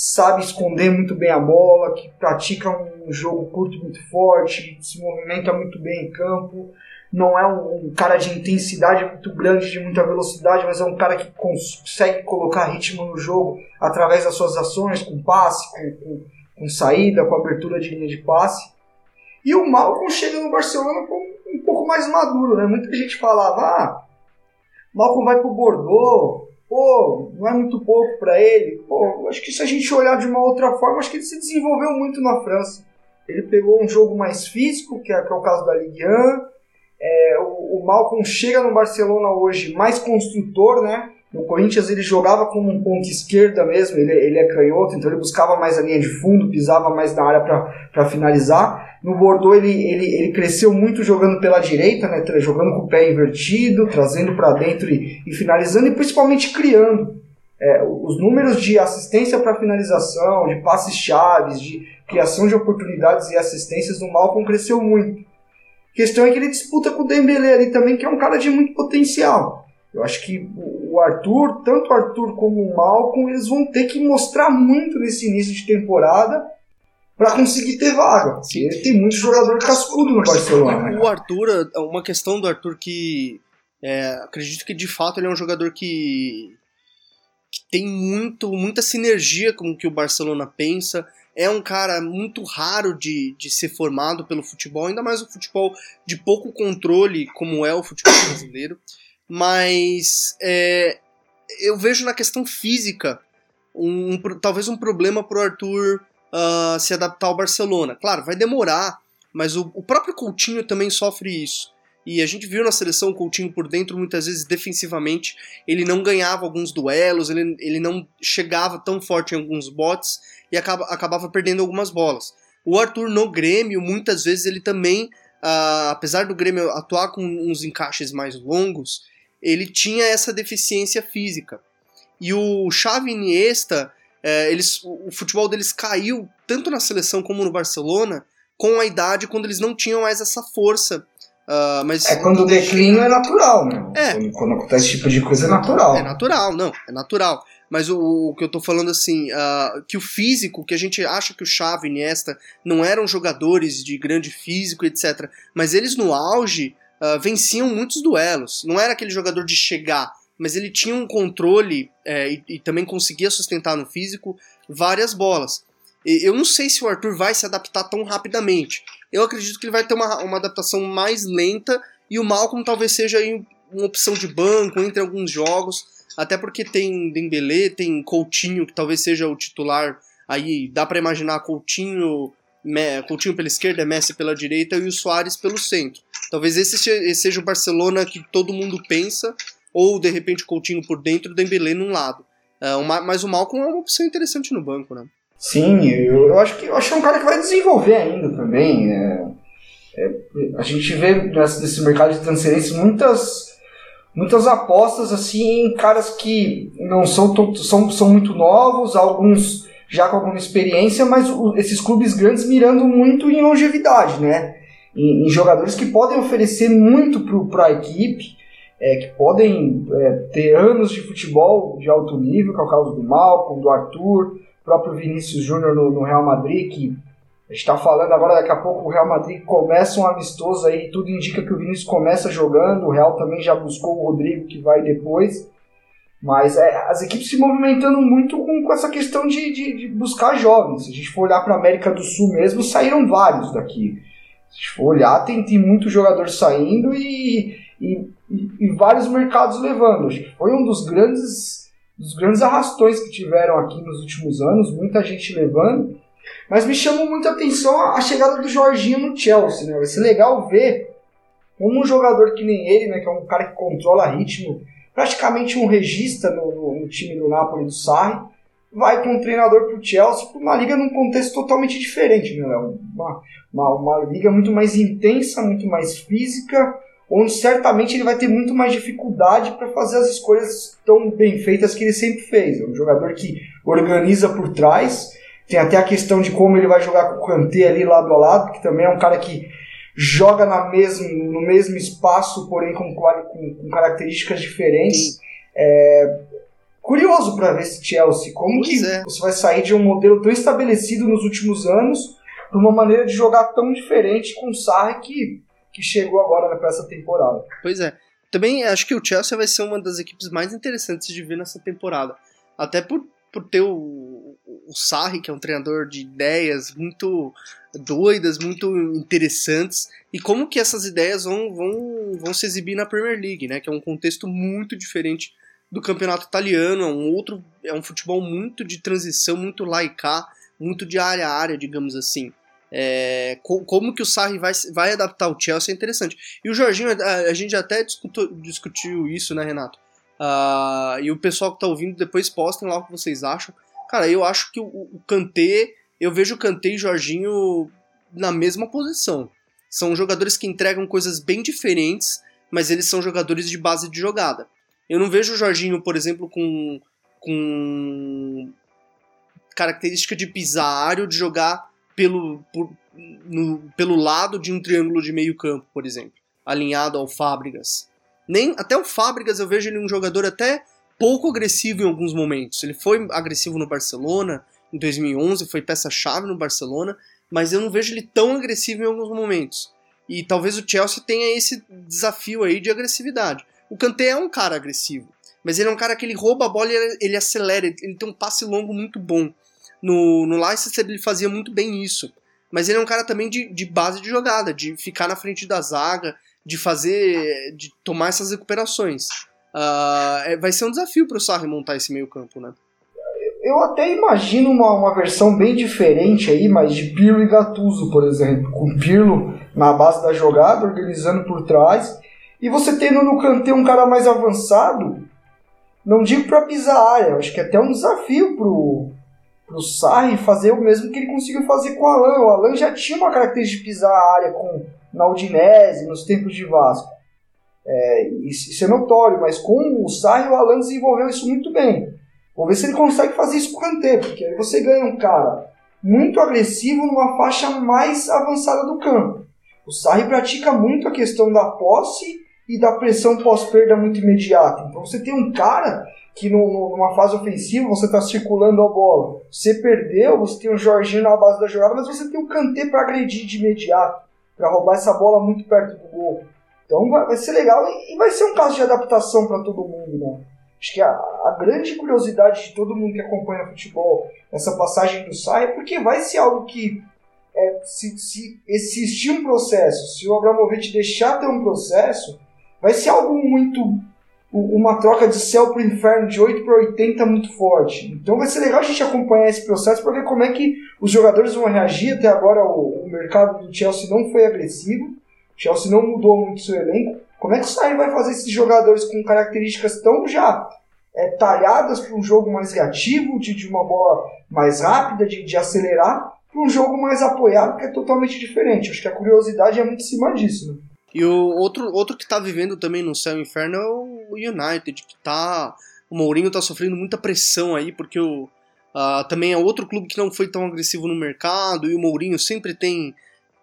sabe esconder muito bem a bola, que pratica um jogo curto muito forte, se movimenta muito bem em campo. Não é um, cara de intensidade muito grande, de muita velocidade, mas é um cara que consegue colocar ritmo no jogo através das suas ações, com passe, com, com, com saída, com abertura de linha de passe. E o Malcom chega no Barcelona um pouco mais maduro, né? Muita gente falava, ah, Malcom vai pro Bordeaux, pô, não é muito pouco para ele. Pô, acho que se a gente olhar de uma outra forma, acho que ele se desenvolveu muito na França. Ele pegou um jogo mais físico, que é, que é o caso da Ligue 1. É, o, o Malcolm chega no Barcelona hoje mais construtor, né? No Corinthians ele jogava como um ponto esquerda mesmo, ele, ele é canhoto, então ele buscava mais a linha de fundo, pisava mais na área para finalizar. No Bordeaux ele, ele, ele cresceu muito jogando pela direita, né? jogando com o pé invertido, trazendo para dentro e, e finalizando, e principalmente criando. É, os números de assistência para finalização, de passes chaves, de criação de oportunidades e assistências do Malcolm cresceu muito. A questão é que ele disputa com o Dembélé ali também, que é um cara de muito potencial. Eu acho que o Arthur, tanto o Arthur como o Malcolm, eles vão ter que mostrar muito nesse início de temporada para conseguir ter vaga. Sim. Ele tem muito jogador cascudo no Barcelona. O Arthur, uma questão do Arthur que é, acredito que de fato ele é um jogador que, que tem muito, muita sinergia com o que o Barcelona pensa. É um cara muito raro de, de ser formado pelo futebol, ainda mais o futebol de pouco controle, como é o futebol brasileiro. Mas é, eu vejo na questão física um, um talvez um problema pro Arthur ah, se adaptar ao Barcelona. Claro, vai demorar, mas o, o próprio Coutinho também sofre isso. E a gente viu na seleção o Coutinho por dentro, muitas vezes defensivamente, ele não ganhava alguns duelos, ele, ele não chegava tão forte em alguns botes e acaba, acabava perdendo algumas bolas. O Arthur no Grêmio, muitas vezes ele também, ah, apesar do Grêmio atuar com uns encaixes mais longos, ele tinha essa deficiência física. E o Xavi Iniesta, eh, eles, o futebol deles caiu tanto na seleção como no Barcelona com a idade quando eles não tinham mais essa força. Ah, mas É quando o declínio é natural, né? É. Quando, quando acontece esse tipo de coisa é natural. É natural, não, é natural. Mas o, o que eu tô falando assim, ah, que o físico, que a gente acha que o Xavi e Iniesta não eram jogadores de grande físico, etc. Mas eles no auge ah, venciam muitos duelos. Não era aquele jogador de chegar, mas ele tinha um controle eh, e, e também conseguia sustentar no físico várias bolas. E eu não sei se o Arthur vai se adaptar tão rapidamente. Eu acredito que ele vai ter uma, uma adaptação mais lenta e o Malcolm talvez seja uma opção de banco entre alguns jogos, até porque tem Dembélé, tem Coutinho que talvez seja o titular. Aí dá pra imaginar Coutinho, Coutinho pela esquerda, Messi pela direita e o Soares pelo centro. Talvez esse se- esse seja o Barcelona que todo mundo pensa, ou de repente Coutinho por dentro Dembélé num lado. É, mas o Malcolm é uma opção interessante no banco, né? Sim, eu, acho que eu acho que é um cara que vai desenvolver ainda também. é. É, a gente vê nesse mercado de transferências muitas muitas apostas assim em caras que não são são, são muito novos, alguns já com alguma experiência, mas o- esses clubes grandes mirando muito em longevidade, né? Em, em jogadores que podem oferecer muito para a equipe, é, que podem é, ter anos de futebol de alto nível, que é o caso do Malcolm, do Arthur, próprio Vinícius Júnior no, no Real Madrid, que a gente está falando agora, daqui a pouco o Real Madrid começa um amistoso aí, tudo indica que o Vinícius começa jogando, o Real também já buscou o Rodrigo, que vai depois. Mas é, as equipes se movimentando muito com, com essa questão de, de, de buscar jovens. Se a gente for olhar para a América do Sul mesmo, saíram vários daqui. Se a gente for olhar, tem, tem muito jogador saindo e, e, e, vários mercados levando. Foi um dos grandes, dos grandes arrastões que tiveram aqui nos últimos anos, muita gente levando. Mas me chamou muita atenção a chegada do Jorginho no Chelsea, né? Vai ser legal ver como um jogador que nem ele, né, que é um cara que controla ritmo, praticamente um regista no, no, no time do Napoli do Sarri, vai com um treinador para o Chelsea, para uma liga num contexto totalmente diferente, né, Uma, uma, uma liga muito mais intensa, muito mais física, onde certamente ele vai ter muito mais dificuldade para fazer as escolhas tão bem feitas que ele sempre fez. É um jogador que organiza por trás, tem até a questão de como ele vai jogar com o Kanté ali lado a lado, que também é um cara que joga na mesmo, no mesmo espaço, porém com, com, com características diferentes. É, curioso para ver esse Chelsea, como pois que é. você vai sair de um modelo tão estabelecido nos últimos anos para uma maneira de jogar tão diferente com o Sarri que, que chegou agora para essa temporada. Pois é. Também acho que o Chelsea vai ser uma das equipes mais interessantes de ver nessa temporada. Até por por ter o, o Sarri, que é um treinador de ideias muito doidas, muito interessantes, e como que essas ideias vão, vão, vão se exibir na Premier League, né? Que é um contexto muito diferente do campeonato italiano, é um outro, é um futebol muito de transição, muito laicar, muito de área a área, digamos assim. É, como que o Sarri vai, vai adaptar o Chelsea é interessante. E o Jorginho, a, a gente até discutiu, discutiu isso, né, Renato? Uh, e o pessoal que tá ouvindo, depois postem lá o que vocês acham. Cara, eu acho que o, o Kanté, eu vejo Kanté e Jorginho na mesma posição. São jogadores que entregam coisas bem diferentes, mas eles são jogadores de base de jogada. Eu não vejo o Jorginho, por exemplo, com, com característica de pisário, de jogar pelo, por, no, pelo lado de um triângulo de meio campo, por exemplo, alinhado ao Fábricas. Nem até o Fábricas eu vejo ele um jogador até pouco agressivo em alguns momentos. Ele foi agressivo no Barcelona em 2011, foi peça-chave no Barcelona, mas eu não vejo ele tão agressivo em alguns momentos. E talvez o Chelsea tenha esse desafio aí de agressividade. O Kanté é um cara agressivo, mas ele é um cara que ele rouba a bola e ele acelera, ele tem um passe longo muito bom. No, no Leicester ele fazia muito bem isso. Mas ele é um cara também de, de base de jogada, de ficar na frente da zaga, de fazer, de tomar essas recuperações. Uh, vai ser um desafio para o Sarri montar esse meio campo, né? Eu até imagino uma, uma versão bem diferente aí, mas de Pirlo e Gattuso, por exemplo, com Pirlo na base da jogada, organizando por trás, e você tendo no canteiro um cara mais avançado, não digo para pisar a área, acho que é até um desafio pro, pro Sarri fazer o mesmo que ele conseguiu fazer com o Alan. O Alan já tinha uma característica de pisar a área com na nos tempos de Vasco. É, isso, é notório, mas com o Sarri o Alan desenvolveu isso muito bem. Vamos ver se ele consegue fazer isso com o Kanté, porque aí você ganha um cara muito agressivo numa faixa mais avançada do campo. O Sarri pratica muito a questão da posse e da pressão pós-perda muito imediata. Então você tem um cara que no, numa fase ofensiva você está circulando a bola. Você perdeu, você tem o Jorginho na base da jogada, mas você tem o Kanté para agredir de imediato para roubar essa bola muito perto do gol. Então vai, vai ser legal e, e, vai ser um caso de adaptação para todo mundo, né? Acho que a, a, grande curiosidade de todo mundo que acompanha futebol, essa passagem do Sai, é porque vai ser algo que, é, se, se existir um processo, se o Abramovich deixar ter um processo, vai ser algo muito uma troca de céu para o inferno de 8 para 80 muito forte. Então vai ser legal a gente acompanhar esse processo para ver como é que os jogadores vão reagir. Até agora o, o mercado do Chelsea não foi agressivo, o Chelsea não mudou muito seu elenco. Como é que o Sarri vai fazer esses jogadores com características tão já é, talhadas para um jogo mais reativo, de, de uma bola mais rápida, de, de acelerar, para um jogo mais apoiado, que é totalmente diferente. Acho que a curiosidade é muito em cima disso. Né? E o outro, outro que tá vivendo também no céu inferno é o United, que tá. O Mourinho tá sofrendo muita pressão aí, porque o, uh, também é outro clube que não foi tão agressivo no mercado, e o Mourinho sempre tem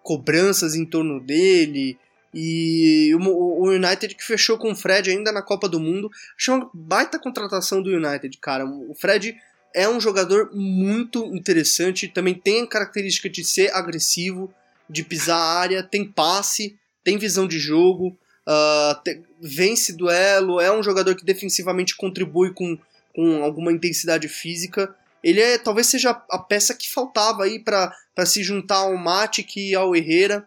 cobranças em torno dele. E o, United que fechou com o Fred ainda na Copa do Mundo. Achei uma baita contratação do United, cara. O Fred é um jogador muito interessante, também tem a característica de ser agressivo, de pisar a área, tem passe tem visão de jogo, uh, te, vence duelo, é um jogador que defensivamente contribui com, com alguma intensidade física. Ele é talvez seja a peça que faltava aí para se juntar ao Matic e ao Herrera.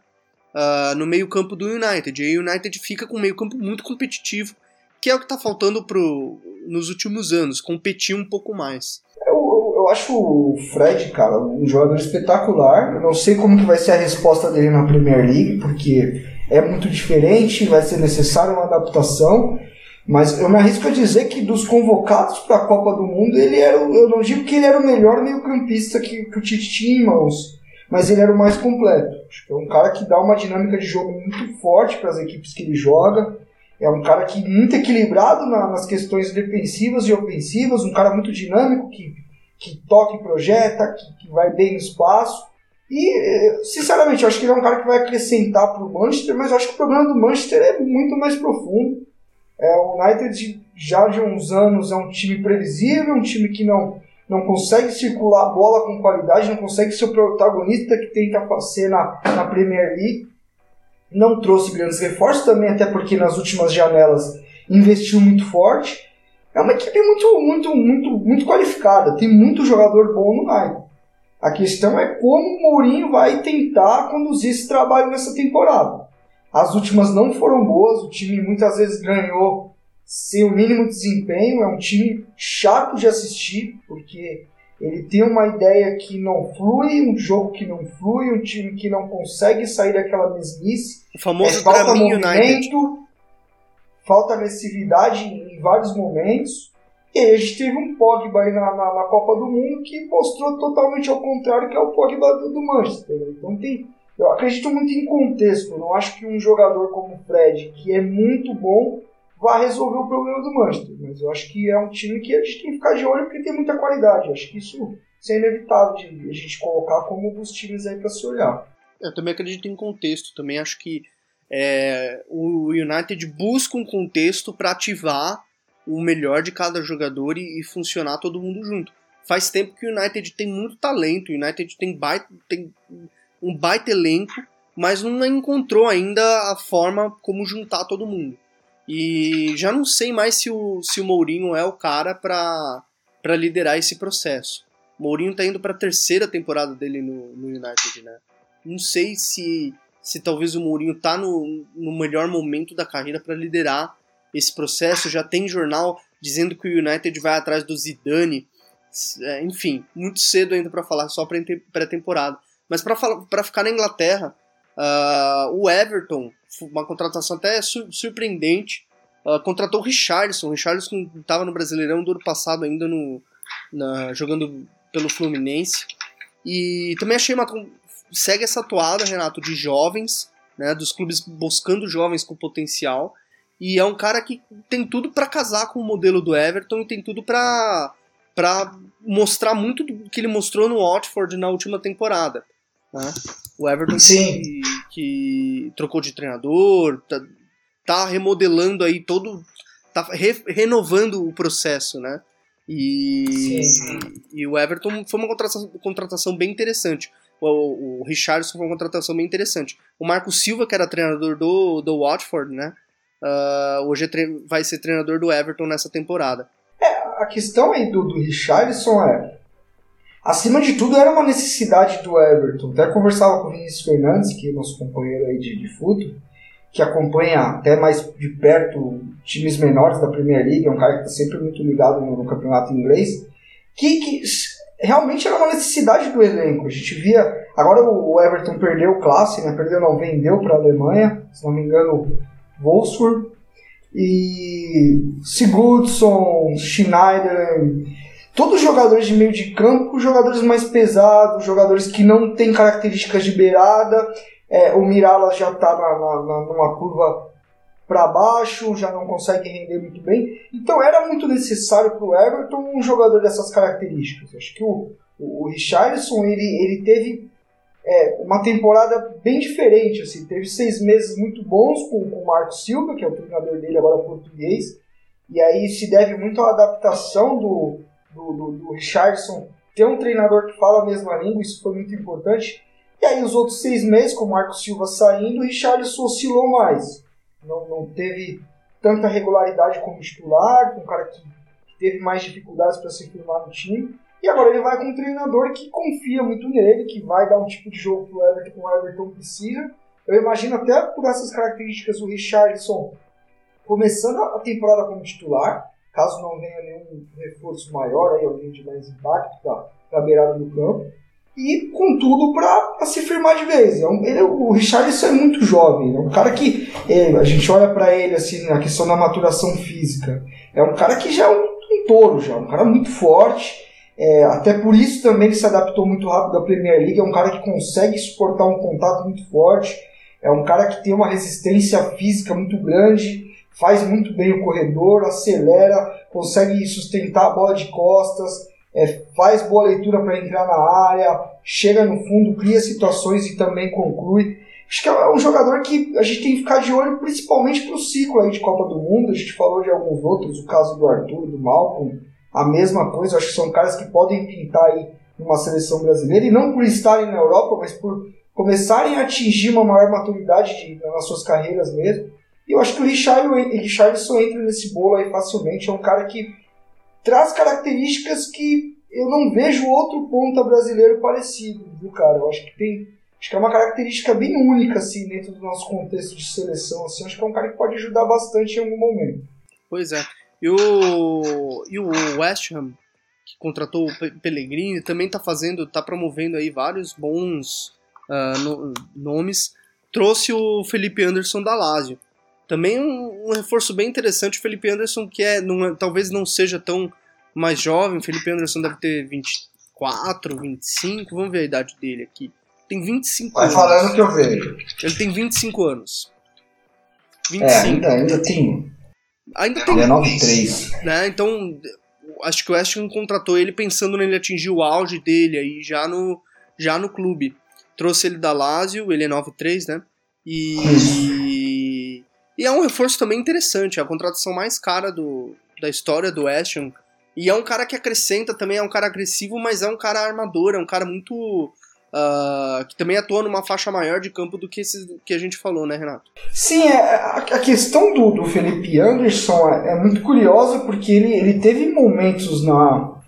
Uh, no meio-campo do United. E o United fica com um meio-campo muito competitivo, que é o que está faltando pro, nos últimos anos, competir um pouco mais. Eu, eu, eu, acho o Fred, cara, um jogador espetacular. Eu não sei como que vai ser a resposta dele na Premier League, porque é muito diferente, vai ser necessária uma adaptação. Mas eu me arrisco a dizer que dos convocados para a Copa do Mundo, ele era, eu não digo que ele era o melhor meio-campista que, que o Tite tinha em mãos, mas ele era o mais completo. Acho que é um cara que dá uma dinâmica de jogo muito forte para as equipes que ele joga. É um cara que muito equilibrado na, nas questões defensivas e ofensivas, um cara muito dinâmico que, que toca e projeta, que, que vai bem no espaço. E, sinceramente, eu acho que ele é um cara que vai acrescentar para o Manchester, mas eu acho que o problema do Manchester é muito mais profundo. É, o United já de uns anos é um time previsível, um time que não, não consegue circular a bola com qualidade, não consegue ser o protagonista que tenta fazer na, na Premier League. Não trouxe grandes reforços também, até porque nas últimas janelas investiu muito forte. É uma equipe muito, muito, muito, muito qualificada, tem muito jogador bom no United. A questão é como o Mourinho vai tentar conduzir esse trabalho nessa temporada. As últimas não foram boas, o time muitas vezes ganhou sem o mínimo desempenho, é um time chato de assistir, porque ele tem uma ideia que não flui, um jogo que não flui, um time que não consegue sair daquela mesmice. O famoso é, falta movimento, United. falta agressividade em vários momentos. E a gente teve um Pogba aí na, na, na, Copa do Mundo que mostrou totalmente ao contrário que é o Pogba do, do Manchester. Então tem, eu acredito muito em contexto. Não acho que um jogador como o Fred, que é muito bom, vá resolver o problema do Manchester. Mas eu acho que é um time que a gente tem que ficar de olho porque tem muita qualidade. Eu acho que isso, isso é inevitável de a gente colocar como um dos times aí para se olhar. Eu também acredito em contexto. Também acho que é, o United busca um contexto para ativar o melhor de cada jogador e, e, funcionar todo mundo junto. Faz tempo que o United tem muito talento, o United tem, baita, tem um baita elenco, mas não encontrou ainda a forma como juntar todo mundo. E já não sei mais se o, se o Mourinho é o cara para liderar esse processo. O Mourinho tá indo para a terceira temporada dele no, no United, né? Não sei se, se talvez o Mourinho tá no, no melhor momento da carreira para liderar esse processo. Já tem jornal dizendo que o United vai atrás do Zidane. É, enfim, muito cedo ainda para falar só pré-temporada. Mas para ficar na Inglaterra, uh, o Everton, uma contratação até surpreendente, uh, contratou o Richardson. O Richardson estava no Brasileirão do ano passado ainda no, na, jogando pelo Fluminense. E também achei uma. Segue essa toada, Renato, de jovens, né, dos clubes buscando jovens com potencial. E é um cara que tem tudo para casar com o modelo do Everton e tem tudo para mostrar muito do que ele mostrou no Watford na última temporada. Né? O Everton que, que, trocou de treinador, tá, tá, remodelando aí todo. tá re, renovando o processo, né? E, e, o Everton foi uma contratação, contratação bem interessante. O, o Richardson foi uma contratação bem interessante. O Marco Silva, que era treinador do, do Watford, né? Uh, hoje é vai ser treinador do Everton nessa temporada. É, a questão aí do, do Richardson é Acima de tudo, era uma necessidade do Everton. Até conversava com o Vinícius Fernandes, que é nosso companheiro aí de, de futebol, que acompanha até mais de perto times menores da Premier League, é um cara que está sempre muito ligado no, no campeonato inglês, que, que, realmente era uma necessidade do elenco. A gente via. Agora o Everton perdeu classe, né? Perdeu, não, vendeu para a Alemanha, se não me engano, Wolfsburg. E Sigurdsson, Schneider todos os jogadores de meio de campo, jogadores mais pesados, jogadores que não têm características de beirada. É, o Mirala já está na, na, numa curva para baixo, já não consegue render muito bem. Então era muito necessário para o Everton um jogador dessas características. Acho que o, o, o Richarlison ele, ele teve é, uma temporada bem diferente. Assim, teve seis meses muito bons com, com o Marco Silva, que é o treinador dele agora português. E aí se deve muito à adaptação do, do, do, do Richardson ter um treinador que fala a mesma língua, isso foi muito importante. E aí os outros seis meses, com o Marcos Silva saindo, o Richardson oscilou mais. Não, não teve tanta regularidade como titular, com um cara que, que teve mais dificuldades para se firmar no time. E agora ele vai com um treinador que confia muito nele, que vai dar um tipo de jogo que o Everton, o Everton precisa. Eu imagino até por essas características o Richardson começando a temporada como titular, caso não venha nenhum reforço maior, aí alguém de mais impacto para a beirada do campo, e com tudo para se firmar de vez. É um, ele, o Richardson é muito jovem, é um cara que é, a gente olha para ele assim na questão da maturação física, é um cara que já é um, um touro, já, um cara muito forte. É, até por isso também ele se adaptou muito rápido à Premier League. É um cara que consegue suportar um contato muito forte. É um cara que tem uma resistência física muito grande faz muito bem o corredor, acelera, consegue sustentar a bola de costas, é, faz boa leitura para entrar na área, chega no fundo, cria situações e também conclui. Acho que é um jogador que a gente tem que ficar de olho principalmente para o ciclo aí de Copa do Mundo. A gente falou de alguns outros, o caso do Arthur, do Malcolm, a mesma coisa. Acho que são caras que podem pintar aí numa seleção brasileira e não por estarem na Europa, mas por começarem a atingir uma maior maturidade de, nas suas carreiras mesmo. E eu acho que o Richard, o Richardson entra nesse bolo aí facilmente. É um cara que traz características que eu não vejo outro ponta brasileiro parecido, viu, cara? Eu acho que tem. Acho que é uma característica bem única, assim, dentro do nosso contexto de seleção. Assim, acho que é um cara que pode ajudar bastante em algum momento. Pois é. E o, e o West Ham, que contratou o Pellegrini, também está fazendo, está promovendo aí vários bons uh, no, nomes. Trouxe o Felipe Anderson da Lazio. Também um, um, reforço bem interessante, o Felipe Anderson, que é, não, é, talvez não seja tão mais jovem, o Felipe Anderson deve ter 24, 25, vamos ver a idade dele aqui. Tem 25 Vai anos. Vai falando que eu vejo. Ele tem 25 anos. 25. É, ainda, ainda tem. Ainda tem. Ele é 93. Né? Então, acho que o West Ham contratou ele pensando nele atingir o auge dele aí já no, já no clube. Trouxe ele da Lazio, ele é 93, né? E. E é um reforço também interessante, é a contratação mais cara do, da história do Ham. E é um cara que acrescenta também, é um cara agressivo, mas é um cara armador, é um cara muito. Uh, que também atua numa faixa maior de campo do que que a gente falou, né, Renato? Sim, é, a, questão do, do Felipe Anderson é, é, muito curiosa porque ele, ele teve momentos na,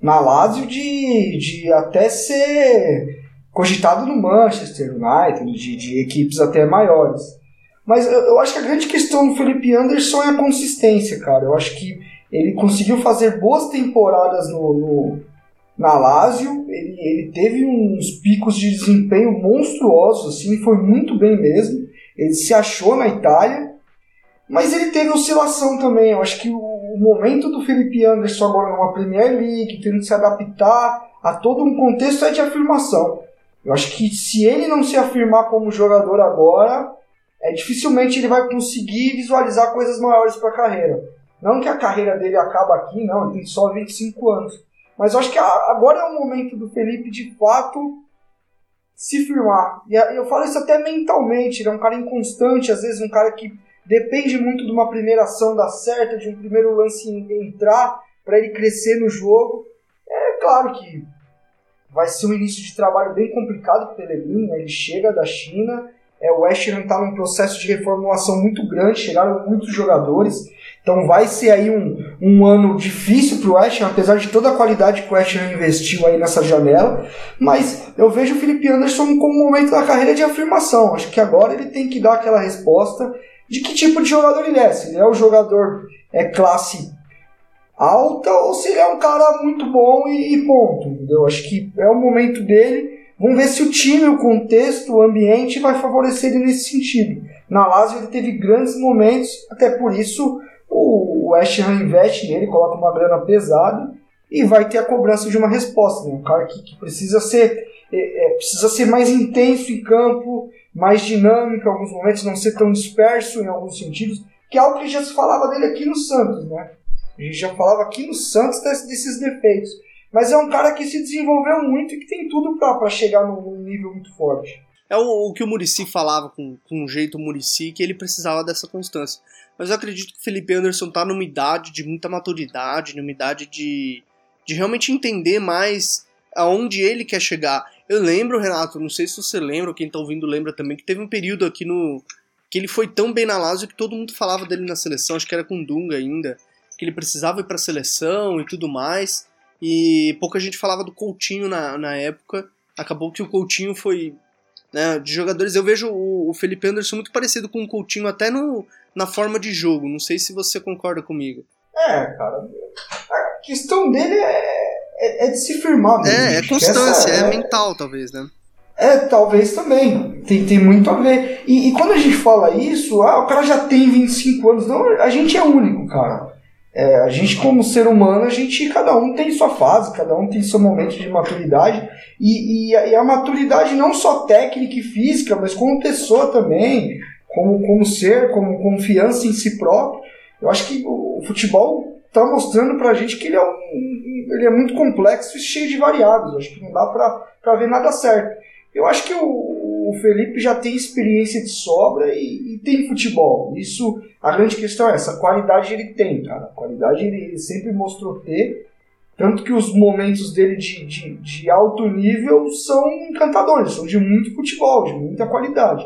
na Lazio de, de até ser cogitado no Manchester United, de, de equipes até maiores. Mas eu, eu, acho que a grande questão do Felipe Anderson é a consistência, cara. Eu acho que ele conseguiu fazer boas temporadas no, no na Lazio. Ele, ele teve uns picos de desempenho monstruosos, assim, foi muito bem mesmo. Ele se achou na Itália, mas ele teve oscilação também. Eu acho que o, o momento do Felipe Anderson agora numa Premier League, tendo se adaptar a todo um contexto é de afirmação. Eu acho que se ele não se afirmar como jogador agora, é, dificilmente ele vai conseguir visualizar coisas maiores para a carreira. Não que a carreira dele acaba aqui, não, ele tem só 25 anos. Mas eu acho que agora é o momento do Felipe de fato se firmar. E eu falo isso até mentalmente, ele é um cara inconstante, às vezes um cara que depende muito de uma primeira ação dar certo, de um primeiro lance entrar para ele crescer no jogo. É claro que vai ser um início de trabalho bem complicado para o Pellegrini, né? ele chega da China, é, o West Ham está num processo de reformulação muito grande, chegaram muitos jogadores. Então vai ser aí um, um ano difícil para o West Ham, apesar de toda a qualidade que o West Ham investiu aí nessa janela. Mas eu vejo o Felipe Anderson como um momento da carreira de afirmação. Acho que agora ele tem que dar aquela resposta de que tipo de jogador ele é. Se ele é o jogador é classe alta ou se ele é um cara muito bom e, e ponto. Entendeu? Acho que é o momento dele Vamos ver se o time, o contexto, o ambiente vai favorecer ele nesse sentido. Na Lazio ele teve grandes momentos, até por isso o West Ham investe nele, coloca uma grana pesada e vai ter a cobrança de uma resposta. Né? Um cara que, que precisa ser é, é, precisa ser mais intenso em campo, mais dinâmico em alguns momentos, não ser tão disperso em alguns sentidos, que é algo que já se falava dele aqui no Santos, né? A gente já falava aqui no Santos desses defeitos. Mas é um cara que se desenvolveu muito e que tem tudo para chegar num nível muito forte. É o, o que o Murici falava com, com um jeito Murici, que ele precisava dessa constância. Mas eu acredito que o Felipe Anderson tá numa idade de muita maturidade, numa idade de, de realmente entender mais aonde ele quer chegar. Eu lembro, Renato, não sei se você lembra, ou quem tá ouvindo lembra também, que teve um período aqui no. que ele foi tão bem na Lazio que todo mundo falava dele na seleção, acho que era com Dunga ainda, que ele precisava ir pra seleção e tudo mais. E pouca gente falava do Coutinho na, na época. Acabou que o Coutinho foi né, de jogadores. Eu vejo o, o Felipe Anderson muito parecido com o Coutinho, até no, na forma de jogo. Não sei se você concorda comigo. É, cara. A questão dele é, é, é de se firmar. Mesmo. É, é constância, essa é mental, talvez, né? É, talvez também. Tem, tem muito a ver. E, e quando a gente fala isso, ah, o cara já tem 25 anos. Não, a gente é único, cara. É, a gente, como ser humano, a gente, cada um tem sua fase, cada um tem seu momento de maturidade. E, e, a, e a maturidade não só técnica e física, mas como pessoa também, como, como ser, como confiança em si próprio. Eu acho que o, futebol está mostrando pra gente que ele é, um, ele é muito complexo e cheio de variáveis. Eu acho que não dá pra ver nada certo. Eu acho que o, o Felipe já tem experiência de sobra e, e tem futebol. Isso, a grande questão é essa, qualidade ele tem, cara. A qualidade ele, ele sempre mostrou ter. Tanto que os momentos dele de, de, de alto nível são encantadores, são de muito futebol, de muita qualidade.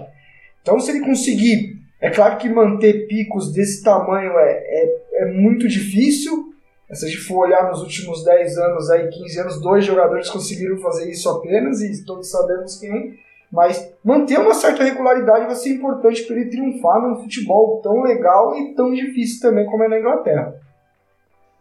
Então, se ele conseguir, é claro que manter picos desse tamanho é, é, é muito difícil. Se a gente for olhar nos últimos 10 anos, aí, 15 anos, dois jogadores conseguiram fazer isso apenas, e todos sabemos quem. Mas manter uma certa regularidade vai ser importante para ele triunfar num futebol tão legal e tão difícil também como é na Inglaterra.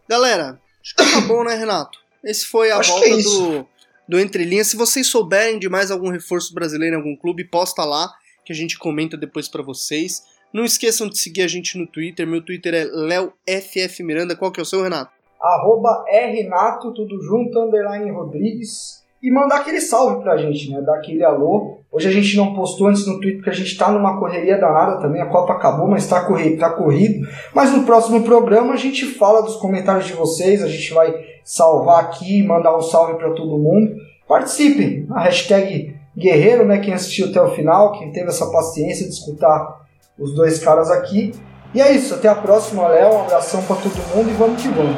Galera, acho que tá bom, né, Renato? Esse foi a Acho volta é do, do Entre Linhas. Se vocês souberem de mais algum reforço brasileiro em algum clube, posta lá, que a gente comenta depois pra vocês. Não esqueçam de seguir a gente no Twitter. Meu Twitter é LeoFFMiranda. Qual que é o seu, Renato? arroba rrenato, tudo junto, underline Rodrigues, e mandar aquele salve pra gente, né? Dar aquele alô. Hoje a gente não postou antes no Twitter porque a gente tá numa correria danada também, a Copa acabou, mas tá, corri tá corrido. Mas no próximo programa a gente fala dos comentários de vocês, a gente vai salvar aqui, mandar um salve pra todo mundo. Participem, a hashtag Guerreiro, né? Quem assistiu até o final, quem teve essa paciência de escutar os dois caras aqui. E é isso, até a próxima, Léo. Um abração pra todo mundo e vamos que vamos.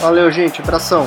Valeu, gente. Abração.